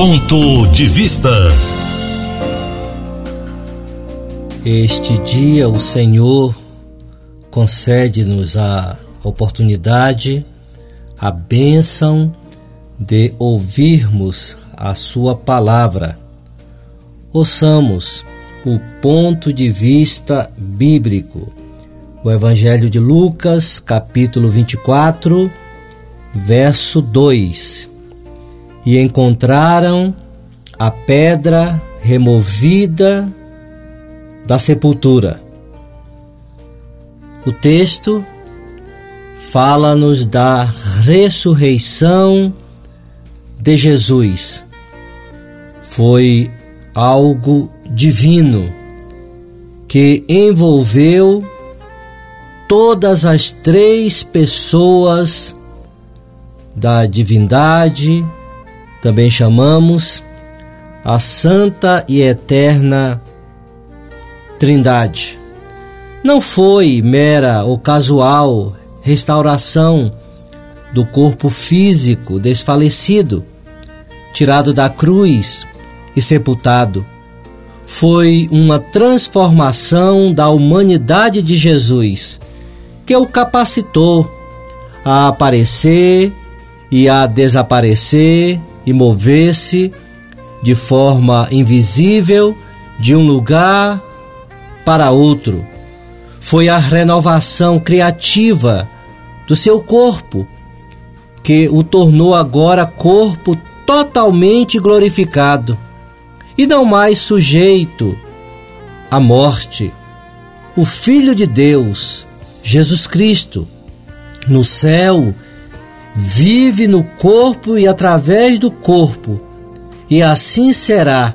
Ponto de Vista. Este dia o Senhor concede-nos a oportunidade, a bênção de ouvirmos a Sua palavra. Ouçamos o ponto de vista bíblico. O Evangelho de Lucas, capítulo 24, verso 2 e encontraram a pedra removida da sepultura. O texto fala-nos da ressurreição de Jesus. Foi algo divino que envolveu todas as três pessoas da divindade, também chamamos a Santa e Eterna Trindade. Não foi mera ou casual restauração do corpo físico desfalecido, tirado da cruz e sepultado. Foi uma transformação da humanidade de Jesus que o capacitou a aparecer e a desaparecer e mover-se de forma invisível de um lugar para outro. Foi a renovação criativa do seu corpo que o tornou agora corpo totalmente glorificado e não mais sujeito à morte. O Filho de Deus, Jesus Cristo, no céu, vive no corpo e através do corpo, e assim será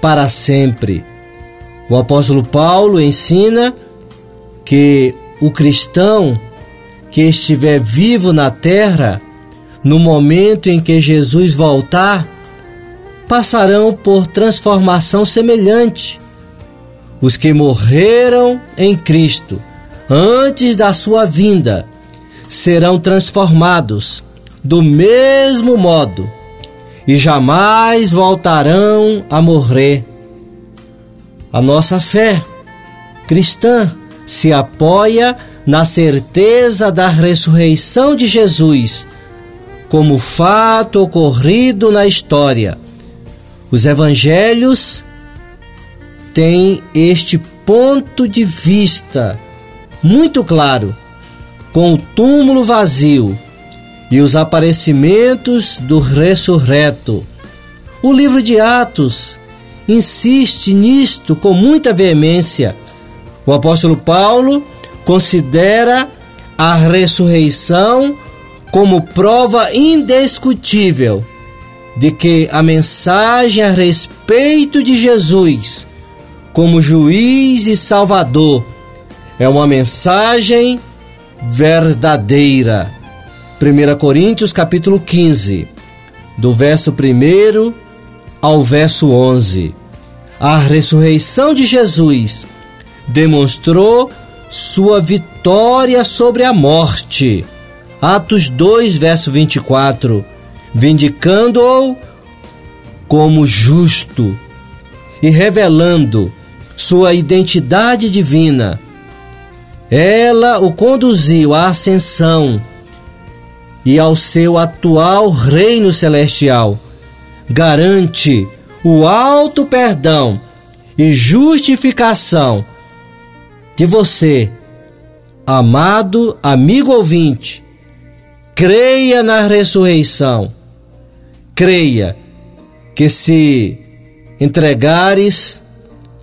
para sempre. O apóstolo Paulo ensina que o cristão que estiver vivo na terra, no momento em que Jesus voltar, passarão por transformação semelhante. Os que morreram em Cristo antes da sua vinda serão transformados do mesmo modo e jamais voltarão a morrer. A nossa fé cristã se apoia na certeza da ressurreição de Jesus como fato ocorrido na história. Os evangelhos têm este ponto de vista muito claro com o túmulo vazio e os aparecimentos do ressurreto. O livro de Atos insiste nisto com muita veemência. O apóstolo Paulo considera a ressurreição como prova indiscutível de que a mensagem a respeito de Jesus como juiz e salvador é uma mensagem verdadeira. 1 Coríntios capítulo 15, do verso 1 ao verso 11. A ressurreição de Jesus demonstrou sua vitória sobre a morte. Atos 2, verso 24, vindicando-o como justo e revelando sua identidade divina ela o conduziu à ascensão e ao seu atual reino celestial. Garante o alto perdão e justificação de você, amado amigo ouvinte. Creia na ressurreição. Creia que se entregares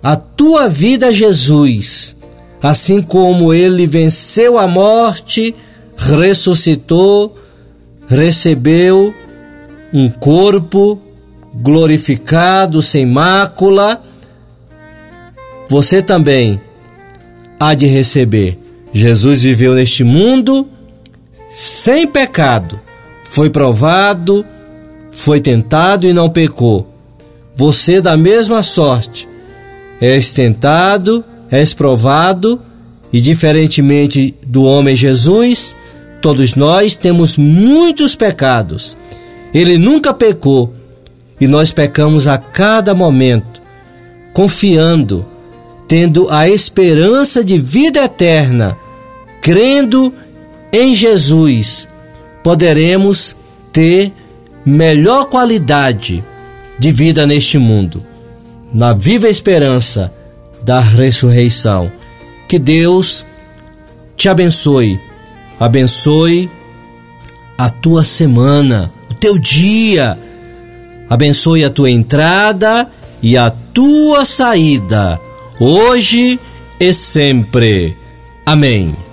a tua vida a Jesus, Assim como ele venceu a morte, ressuscitou, recebeu um corpo glorificado, sem mácula, você também há de receber. Jesus viveu neste mundo sem pecado, foi provado, foi tentado e não pecou. Você, da mesma sorte, és tentado és provado e, diferentemente do homem Jesus, todos nós temos muitos pecados. Ele nunca pecou e nós pecamos a cada momento, confiando, tendo a esperança de vida eterna, crendo em Jesus, poderemos ter melhor qualidade de vida neste mundo, na viva esperança da ressurreição. Que Deus te abençoe, abençoe a tua semana, o teu dia, abençoe a tua entrada e a tua saída, hoje e sempre. Amém.